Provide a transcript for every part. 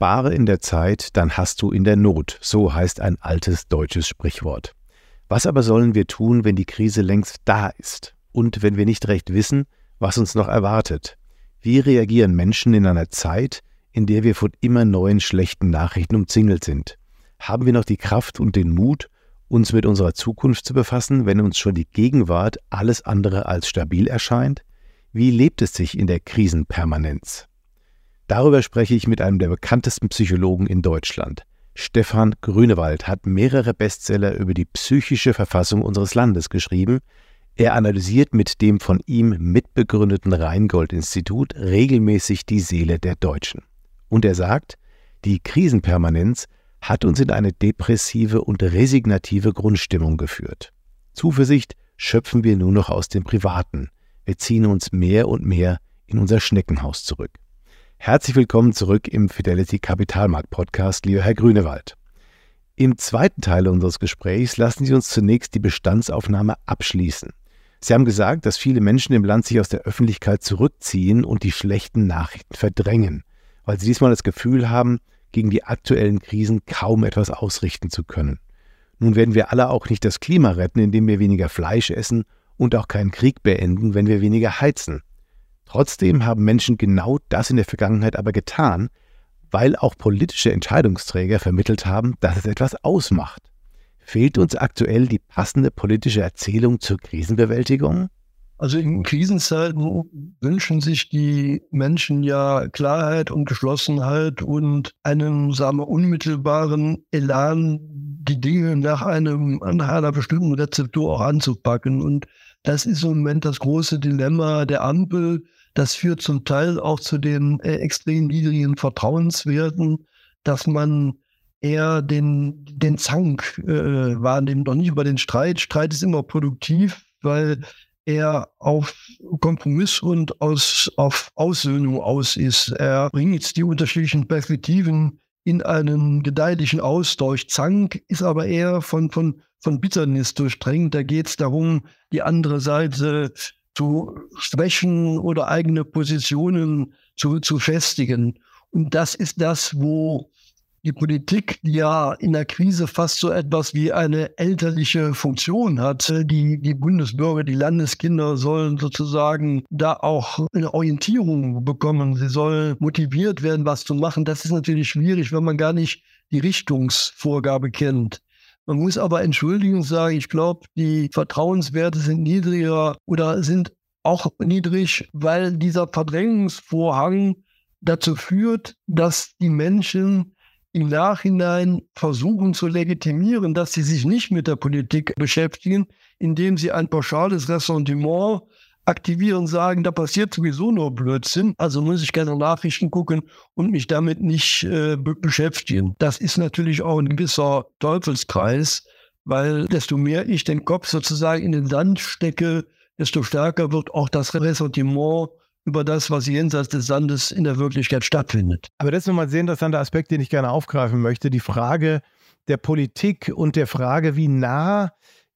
Spare in der Zeit, dann hast du in der Not. So heißt ein altes deutsches Sprichwort. Was aber sollen wir tun, wenn die Krise längst da ist und wenn wir nicht recht wissen, was uns noch erwartet? Wie reagieren Menschen in einer Zeit, in der wir von immer neuen schlechten Nachrichten umzingelt sind? Haben wir noch die Kraft und den Mut, uns mit unserer Zukunft zu befassen, wenn uns schon die Gegenwart alles andere als stabil erscheint? Wie lebt es sich in der Krisenpermanenz? Darüber spreche ich mit einem der bekanntesten Psychologen in Deutschland. Stefan Grünewald hat mehrere Bestseller über die psychische Verfassung unseres Landes geschrieben. Er analysiert mit dem von ihm mitbegründeten Rheingold-Institut regelmäßig die Seele der Deutschen. Und er sagt, die Krisenpermanenz hat uns in eine depressive und resignative Grundstimmung geführt. Zuversicht schöpfen wir nur noch aus dem Privaten. Wir ziehen uns mehr und mehr in unser Schneckenhaus zurück. Herzlich willkommen zurück im Fidelity Kapitalmarkt Podcast, lieber Herr Grünewald. Im zweiten Teil unseres Gesprächs lassen Sie uns zunächst die Bestandsaufnahme abschließen. Sie haben gesagt, dass viele Menschen im Land sich aus der Öffentlichkeit zurückziehen und die schlechten Nachrichten verdrängen, weil sie diesmal das Gefühl haben, gegen die aktuellen Krisen kaum etwas ausrichten zu können. Nun werden wir alle auch nicht das Klima retten, indem wir weniger Fleisch essen und auch keinen Krieg beenden, wenn wir weniger heizen. Trotzdem haben Menschen genau das in der Vergangenheit aber getan, weil auch politische Entscheidungsträger vermittelt haben, dass es etwas ausmacht. Fehlt uns aktuell die passende politische Erzählung zur Krisenbewältigung? Also in Krisenzeiten wünschen sich die Menschen ja Klarheit und Geschlossenheit und einen, sagen wir, unmittelbaren Elan, die Dinge nach einem, nach einer bestimmten Rezeptur auch anzupacken. Und das ist im Moment das große Dilemma der Ampel, das führt zum Teil auch zu den äh, extrem niedrigen Vertrauenswerten, dass man eher den, den Zank äh, wahrnimmt, noch nicht über den Streit. Streit ist immer produktiv, weil er auf Kompromiss und aus, auf Aussöhnung aus ist. Er bringt die unterschiedlichen Perspektiven in einen gedeihlichen Austausch. Zank ist aber eher von, von, von Bitternis durchdrängt. Da geht es darum, die andere Seite zu schwächen oder eigene Positionen zu, zu festigen. Und das ist das, wo die Politik, ja in der Krise fast so etwas wie eine elterliche Funktion hat. Die, die Bundesbürger, die Landeskinder sollen sozusagen da auch eine Orientierung bekommen. Sie sollen motiviert werden, was zu machen. Das ist natürlich schwierig, wenn man gar nicht die Richtungsvorgabe kennt. Man muss aber Entschuldigung sagen, ich glaube, die Vertrauenswerte sind niedriger oder sind auch niedrig, weil dieser Verdrängungsvorhang dazu führt, dass die Menschen im Nachhinein versuchen zu legitimieren, dass sie sich nicht mit der Politik beschäftigen, indem sie ein pauschales Ressentiment aktivieren, sagen, da passiert sowieso nur Blödsinn, also muss ich gerne Nachrichten gucken und mich damit nicht äh, beschäftigen. Das ist natürlich auch ein gewisser Teufelskreis, weil desto mehr ich den Kopf sozusagen in den Sand stecke, desto stärker wird auch das Ressentiment über das, was jenseits des Sandes in der Wirklichkeit stattfindet. Aber das ist nochmal ein sehr interessanter Aspekt, den ich gerne aufgreifen möchte. Die Frage der Politik und der Frage, wie nah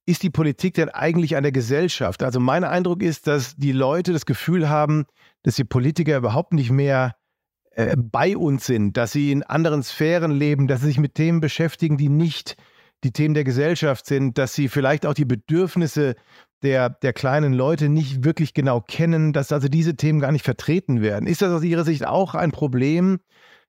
ist die Politik denn eigentlich an der Gesellschaft? Also mein Eindruck ist, dass die Leute das Gefühl haben, dass die Politiker überhaupt nicht mehr äh, bei uns sind, dass sie in anderen Sphären leben, dass sie sich mit Themen beschäftigen, die nicht die Themen der Gesellschaft sind, dass sie vielleicht auch die Bedürfnisse der, der kleinen Leute nicht wirklich genau kennen, dass also diese Themen gar nicht vertreten werden. Ist das aus Ihrer Sicht auch ein Problem,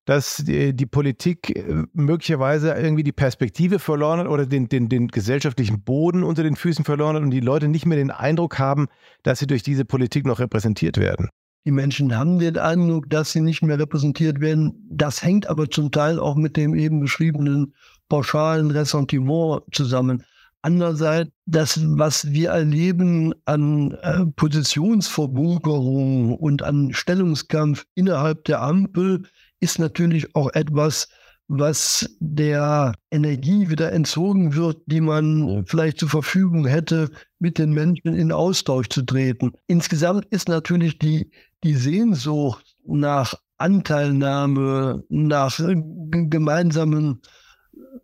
dass die, die, Politik äh, möglicherweise irgendwie die Perspektive verloren hat oder den, den, den gesellschaftlichen Boden unter den Füßen verloren hat und die Leute nicht mehr den Eindruck haben, dass sie durch diese Politik noch repräsentiert werden? Die Menschen haben den Eindruck, dass sie nicht mehr repräsentiert werden. Das hängt aber zum Teil auch mit dem eben beschriebenen pauschalen Ressentiment zusammen. Andererseits, das, was wir erleben an äh, Positionsverbunkerung und an Stellungskampf innerhalb der Ampel, ist natürlich auch etwas, was der Energie wieder entzogen wird, die man vielleicht zur Verfügung hätte, mit den Menschen in Austausch zu treten. Insgesamt ist natürlich die, die Sehnsucht nach Anteilnahme, nach gemeinsamen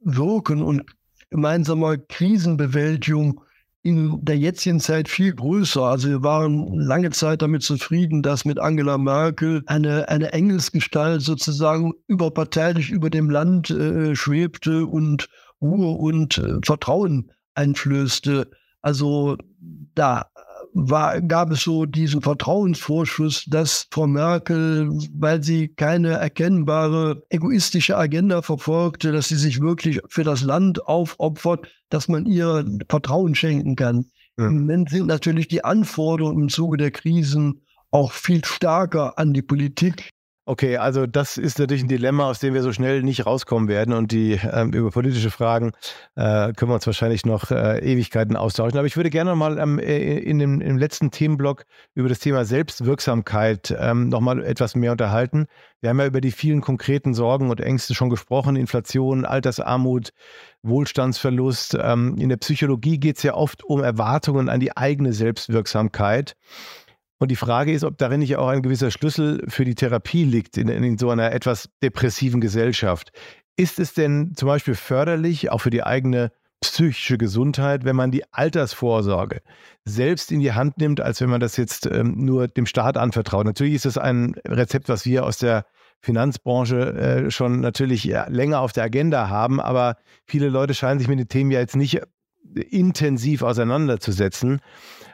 Wirken und gemeinsamer Krisenbewältigung in der jetzigen Zeit viel größer. Also wir waren lange Zeit damit zufrieden, dass mit Angela Merkel eine, eine Engelsgestalt sozusagen überparteilich über dem Land äh, schwebte und Ruhe und äh, Vertrauen einflößte. Also da war, gab es so diesen Vertrauensvorschuss, dass Frau Merkel, weil sie keine erkennbare egoistische Agenda verfolgte, dass sie sich wirklich für das Land aufopfert, dass man ihr Vertrauen schenken kann. Ja. Im Moment sind natürlich die Anforderungen im Zuge der Krisen auch viel stärker an die Politik, Okay, also das ist natürlich ein Dilemma, aus dem wir so schnell nicht rauskommen werden. Und die ähm, über politische Fragen äh, können wir uns wahrscheinlich noch äh, Ewigkeiten austauschen. Aber ich würde gerne mal ähm, äh, in dem, im letzten Themenblock über das Thema Selbstwirksamkeit ähm, nochmal etwas mehr unterhalten. Wir haben ja über die vielen konkreten Sorgen und Ängste schon gesprochen. Inflation, Altersarmut, Wohlstandsverlust. Ähm, in der Psychologie geht es ja oft um Erwartungen an die eigene Selbstwirksamkeit. Und die Frage ist, ob darin nicht auch ein gewisser Schlüssel für die Therapie liegt in, in so einer etwas depressiven Gesellschaft. Ist es denn zum Beispiel förderlich, auch für die eigene psychische Gesundheit, wenn man die Altersvorsorge selbst in die Hand nimmt, als wenn man das jetzt ähm, nur dem Staat anvertraut. Natürlich ist das ein Rezept, was wir aus der Finanzbranche äh, schon natürlich ja, länger auf der Agenda haben, aber viele Leute scheinen sich mit den Themen ja jetzt nicht intensiv auseinanderzusetzen.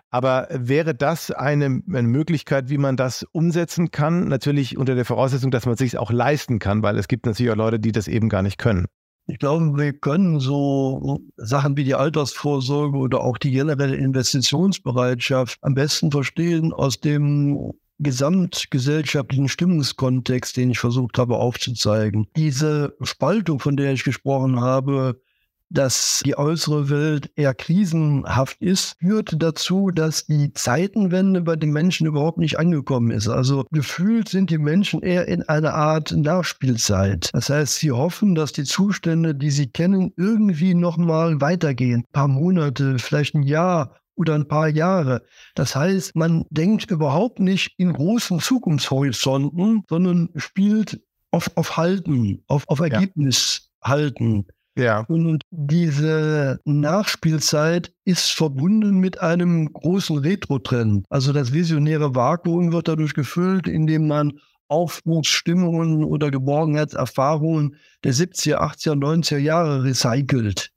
Aber wäre das eine, eine, Möglichkeit, wie man das umsetzen kann? Natürlich unter der Voraussetzung, dass man es sich auch leisten kann, weil es gibt natürlich auch Leute, die das eben gar nicht können. Ich glaube, wir können so Sachen wie die Altersvorsorge oder auch die generelle Investitionsbereitschaft am besten verstehen aus dem gesamtgesellschaftlichen Stimmungskontext, den ich versucht habe aufzuzeigen. Diese Spaltung, von der ich gesprochen habe, dass die äußere Welt eher krisenhaft ist, führt dazu, dass die Zeitenwende bei den Menschen überhaupt nicht angekommen ist. Also gefühlt sind die Menschen eher in einer Art Nachspielzeit. Das heißt, sie hoffen, dass die Zustände, die sie kennen, irgendwie nochmal weitergehen. Ein paar Monate, vielleicht ein Jahr oder ein paar Jahre. Das heißt, man denkt überhaupt nicht in großen Zukunftshorizonten, sondern spielt auf, auf Halten, auf, auf Ergebnis ja. halten. Ja. Und diese Nachspielzeit ist verbunden mit einem großen Retro-Trend. Also das visionäre Vakuum wird dadurch gefüllt, indem man Aufbruchsstimmungen oder Geborgenheitserfahrungen der 70er, 80er, 90er Jahre recycelt.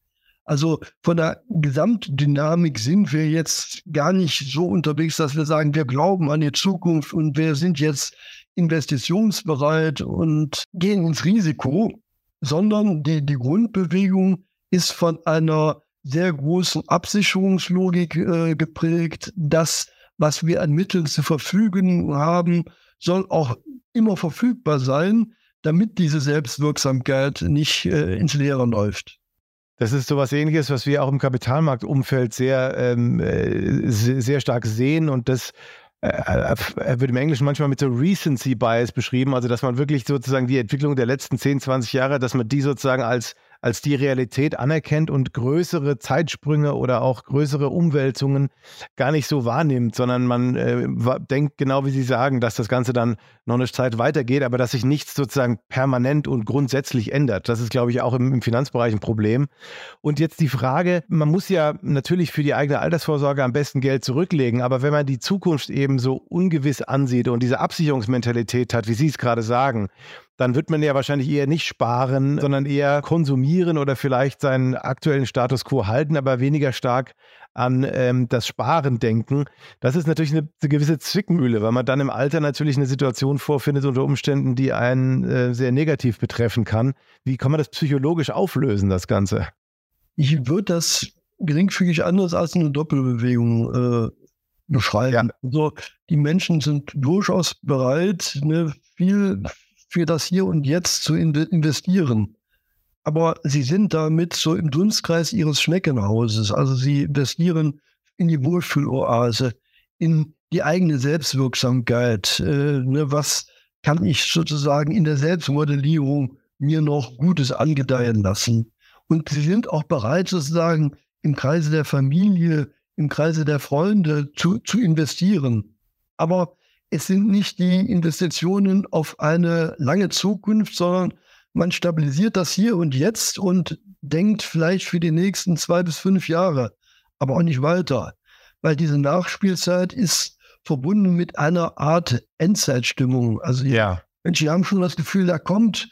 Also von der Gesamtdynamik sind wir jetzt gar nicht so unterwegs, dass wir sagen, wir glauben an die Zukunft und wir sind jetzt investitionsbereit und gehen ins Risiko, sondern die, die Grundbewegung ist von einer sehr großen Absicherungslogik äh, geprägt. Das, was wir an Mitteln zur Verfügung haben, soll auch immer verfügbar sein, damit diese Selbstwirksamkeit nicht äh, ins Leere läuft. Das ist so etwas ähnliches, was wir auch im Kapitalmarktumfeld sehr, ähm, äh, sehr stark sehen und das er wird im Englischen manchmal mit so Recency Bias beschrieben, also dass man wirklich sozusagen die Entwicklung der letzten 10, 20 Jahre, dass man die sozusagen als als die Realität anerkennt und größere Zeitsprünge oder auch größere Umwälzungen gar nicht so wahrnimmt, sondern man äh, denkt genau wie Sie sagen, dass das Ganze dann noch eine Zeit weitergeht, aber dass sich nichts sozusagen permanent und grundsätzlich ändert. Das ist, glaube ich, auch im, im Finanzbereich ein Problem. Und jetzt die Frage, man muss ja natürlich für die eigene Altersvorsorge am besten Geld zurücklegen, aber wenn man die Zukunft eben so ungewiss ansieht und diese Absicherungsmentalität hat, wie Sie es gerade sagen, dann wird man ja wahrscheinlich eher nicht sparen, sondern eher konsumieren oder vielleicht seinen aktuellen Status quo halten, aber weniger stark an ähm, das Sparen denken. Das ist natürlich eine, eine, gewisse Zwickmühle, weil man dann im Alter natürlich eine Situation vorfindet unter Umständen, die einen äh, sehr negativ betreffen kann. Wie kann man das psychologisch auflösen, das Ganze? Ich würde das geringfügig anders als eine Doppelbewegung äh, beschreiben. Ja. Also die Menschen sind durchaus bereit, ne, viel für das Hier und Jetzt zu investieren. Aber sie sind damit so im Dunstkreis ihres Schneckenhauses. Also sie investieren in die Wohlfühloase, in die eigene Selbstwirksamkeit. Äh, ne, was kann ich sozusagen in der Selbstmodellierung mir noch Gutes angedeihen lassen. Und sie sind auch bereit, sozusagen im Kreise der Familie, im Kreise der Freunde zu, zu investieren. Aber es sind nicht die Investitionen auf eine lange Zukunft, sondern man stabilisiert das hier und jetzt und denkt vielleicht für die nächsten zwei bis fünf Jahre, aber auch nicht weiter, weil diese Nachspielzeit ist verbunden mit einer Art Endzeitstimmung. Also ja. Menschen haben schon das Gefühl, da kommt,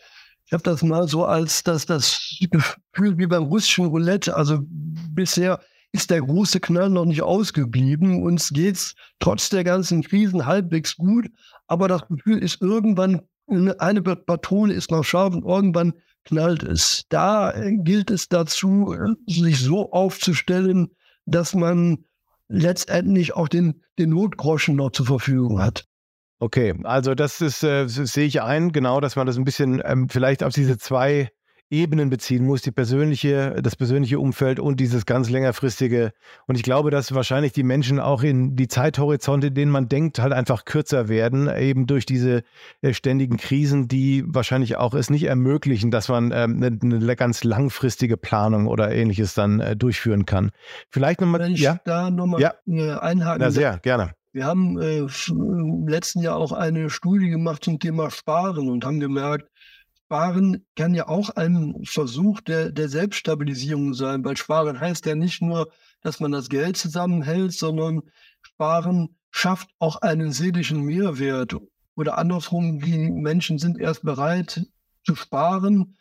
ich habe das mal so als das, das Gefühl wie beim russischen Roulette. Also bisher ist der große Knall noch nicht ausgeblieben. Uns geht es trotz der ganzen Krisen halbwegs gut. Aber das Gefühl ist irgendwann, eine Patrone ist noch scharf und irgendwann knallt es. Da gilt es dazu, sich so aufzustellen, dass man letztendlich auch den, den Notgroschen noch zur Verfügung hat. Okay, also das ist, äh, sehe ich ein, genau, dass man das ein bisschen ähm, vielleicht auf diese zwei Ebenen beziehen muss, die persönliche, das persönliche Umfeld und dieses ganz längerfristige. Und ich glaube, dass wahrscheinlich die Menschen auch in die Zeithorizonte, in denen man denkt, halt einfach kürzer werden, eben durch diese äh, ständigen Krisen, die wahrscheinlich auch es nicht ermöglichen, dass man ähm, eine, eine, ganz langfristige Planung oder ähnliches dann äh, durchführen kann. Vielleicht nochmal. Wenn ich ja? da nochmal ja. Einhaken. Na sehr, gerne. Wir haben äh, im letzten Jahr auch eine Studie gemacht zum Thema Sparen und haben gemerkt, Sparen kann ja auch ein Versuch der, der Selbststabilisierung sein, weil Sparen heißt ja nicht nur, dass man das Geld zusammenhält, sondern Sparen schafft auch einen seelischen Mehrwert. Oder andersrum, die Menschen sind erst bereit zu sparen.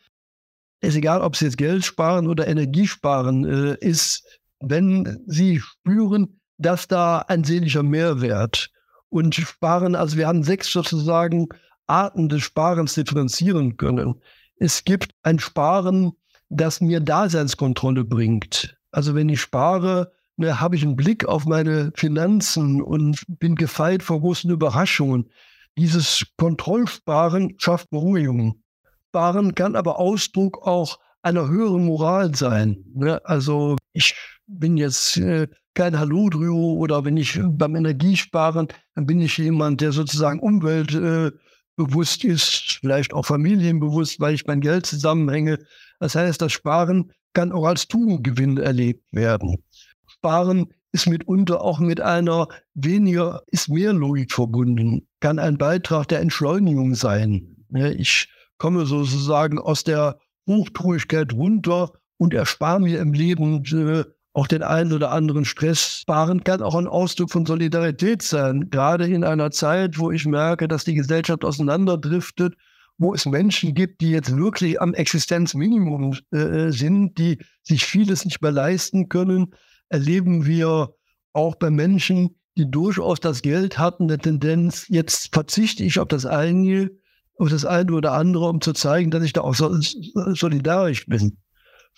Es ist egal, ob sie jetzt Geld sparen oder Energie sparen, äh, ist, wenn sie spüren, dass da ein seelischer Mehrwert und sparen, also wir haben sechs sozusagen Arten des Sparens differenzieren können. Es gibt ein Sparen, das mir Daseinskontrolle bringt. Also wenn ich spare, ne, habe ich einen Blick auf meine Finanzen und bin gefeit vor großen Überraschungen. Dieses Kontrollsparen schafft Beruhigung. Sparen kann aber Ausdruck auch einer höheren Moral sein. Ne? Also ich bin jetzt äh, kein Haludrio oder wenn ich beim Energiesparen, dann bin ich jemand, der sozusagen Umwelt äh, bewusst ist, vielleicht auch familienbewusst, weil ich mein Geld zusammenhänge. Das heißt, das Sparen kann auch als Tugendgewinn erlebt werden. Sparen ist mitunter auch mit einer weniger, ist mehr Logik verbunden, kann ein Beitrag der Entschleunigung sein. Ich komme sozusagen aus der Hochtruigkeit runter und erspare mir im Leben äh, auch den einen oder anderen Stress sparen kann auch ein Ausdruck von Solidarität sein. Gerade in einer Zeit, wo ich merke, dass die Gesellschaft auseinanderdriftet, wo es Menschen gibt, die jetzt wirklich am Existenzminimum äh, sind, die sich vieles nicht mehr leisten können, erleben wir auch bei Menschen, die durchaus das Geld hatten, eine Tendenz, jetzt verzichte ich auf das eine, auf das eine oder andere, um zu zeigen, dass ich da auch solidarisch bin.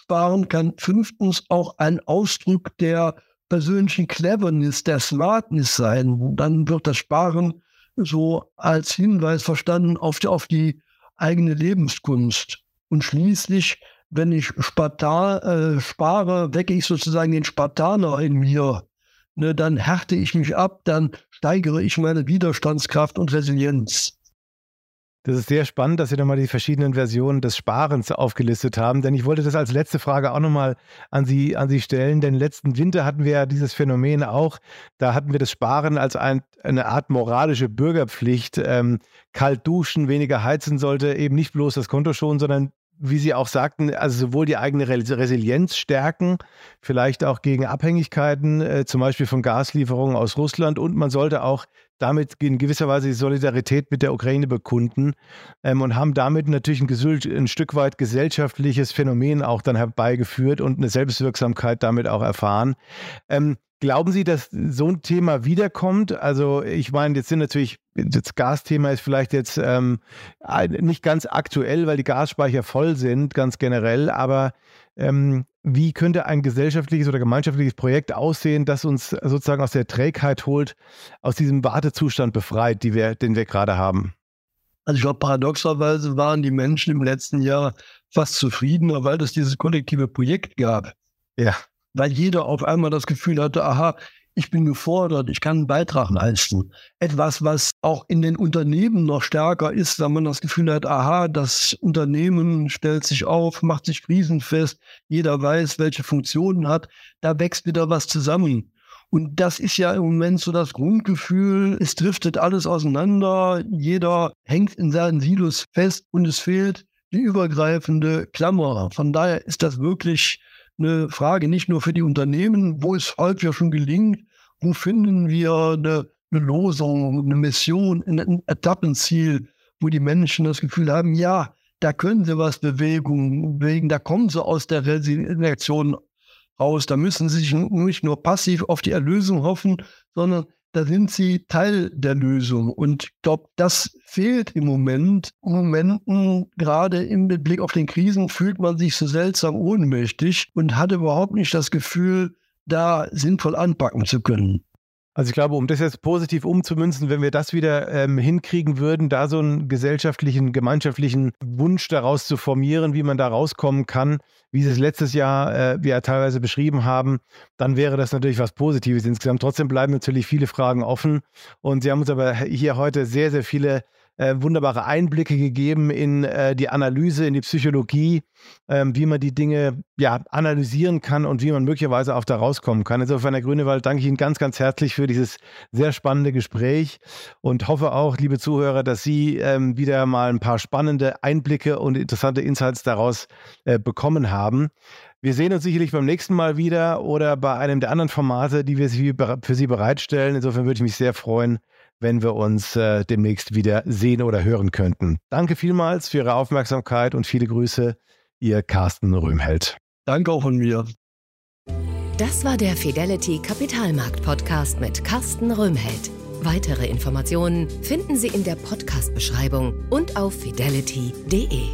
Sparen kann fünftens auch ein Ausdruck der persönlichen Cleverness, der Smartness sein. Dann wird das Sparen so als Hinweis verstanden auf die, auf die eigene Lebenskunst. Und schließlich, wenn ich Spartan, äh, spare, wecke ich sozusagen den Spartaner in mir. Ne, dann härte ich mich ab, dann steigere ich meine Widerstandskraft und Resilienz. Das ist sehr spannend, dass Sie nochmal die verschiedenen Versionen des Sparens aufgelistet haben, denn ich wollte das als letzte Frage auch nochmal an Sie, an Sie stellen, denn letzten Winter hatten wir ja dieses Phänomen auch, da hatten wir das Sparen als ein, eine Art moralische Bürgerpflicht, ähm, kalt duschen, weniger heizen sollte, eben nicht bloß das Konto schonen, sondern wie Sie auch sagten, also sowohl die eigene Resilienz stärken, vielleicht auch gegen Abhängigkeiten, äh, zum Beispiel von Gaslieferungen aus Russland. Und man sollte auch damit in gewisser Weise die Solidarität mit der Ukraine bekunden ähm, und haben damit natürlich ein, ein, Stück weit gesellschaftliches Phänomen auch dann herbeigeführt und eine Selbstwirksamkeit damit auch erfahren. Ähm, Glauben Sie, dass so ein Thema wiederkommt? Also ich meine, jetzt sind natürlich, das Gasthema ist vielleicht jetzt ähm, nicht ganz aktuell, weil die Gasspeicher voll sind, ganz generell, aber ähm, wie könnte ein gesellschaftliches oder gemeinschaftliches Projekt aussehen, das uns sozusagen aus der Trägheit holt, aus diesem Wartezustand befreit, wir, den wir gerade haben? Also ich glaube, paradoxerweise waren die Menschen im letzten Jahr fast zufriedener, weil es dieses kollektive Projekt gab. Ja. Weil jeder auf einmal das Gefühl hatte, aha, ich bin gefordert, ich kann einen Beitrag leisten. Etwas, was auch in den Unternehmen noch stärker ist, wenn man das Gefühl hat, aha, das Unternehmen stellt sich auf, macht sich krisenfest, jeder weiß, welche Funktionen hat, da wächst wieder was zusammen. Und das ist ja im Moment so das Grundgefühl, es driftet alles auseinander, jeder hängt in seinen Silos fest und es fehlt die übergreifende Klammer. Von daher ist das wirklich eine Frage nicht nur für die Unternehmen, wo es häufig schon gelingt, wo finden wir eine, eine Losung, eine Mission, ein Etappenziel, wo die Menschen das Gefühl haben, ja, da können sie was bewegen, bewegen, da kommen sie aus der Resignation raus, da müssen sie sich nicht nur passiv auf die Erlösung hoffen, sondern da sind sie Teil der Lösung. Und ich glaube, das fehlt im Moment. Im Momenten, gerade im Blick auf den Krisen, fühlt man sich so seltsam ohnmächtig und hat überhaupt nicht das Gefühl, da sinnvoll anpacken zu können. Also ich glaube, um das jetzt positiv umzumünzen, wenn wir das wieder ähm, hinkriegen würden, da so einen gesellschaftlichen, gemeinschaftlichen Wunsch daraus zu formieren, wie man da rauskommen kann, wie Sie es letztes Jahr äh, wir ja teilweise beschrieben haben, dann wäre das natürlich was Positives insgesamt. Trotzdem bleiben natürlich viele Fragen offen und Sie haben uns aber hier heute sehr, sehr viele äh, wunderbare Einblicke gegeben in äh, die Analyse, in die Psychologie, äh, wie man die Dinge ja, analysieren kann und wie man möglicherweise auch da rauskommen kann. Insofern, Herr Grünewald, danke ich Ihnen ganz, ganz herzlich für dieses sehr spannende Gespräch und hoffe auch, liebe Zuhörer, dass Sie ähm, wieder mal ein paar spannende Einblicke und interessante Insights daraus äh, bekommen haben. Wir sehen uns sicherlich beim nächsten Mal wieder oder bei einem der anderen Formate, die wir für Sie bereitstellen. Insofern würde ich mich sehr freuen, wenn wir uns äh, demnächst wieder sehen oder hören könnten. Danke vielmals für Ihre Aufmerksamkeit und viele Grüße, Ihr Carsten Röhmheld. Danke auch von mir. Das war der Fidelity Kapitalmarkt Podcast mit Carsten Röhmheld. Weitere Informationen finden Sie in der Podcast-Beschreibung und auf fidelity.de.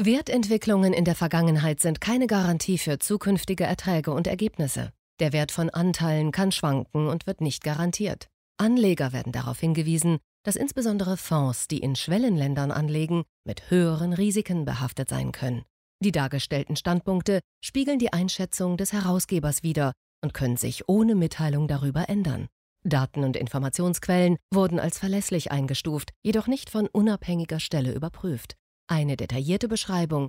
Wertentwicklungen in der Vergangenheit sind keine Garantie für zukünftige Erträge und Ergebnisse. Der Wert von Anteilen kann schwanken und wird nicht garantiert. Anleger werden darauf hingewiesen, dass insbesondere Fonds, die in Schwellenländern anlegen, mit höheren Risiken behaftet sein können. Die dargestellten Standpunkte spiegeln die Einschätzung des Herausgebers wider und können sich ohne Mitteilung darüber ändern. Daten und Informationsquellen wurden als verlässlich eingestuft, jedoch nicht von unabhängiger Stelle überprüft. Eine detaillierte Beschreibung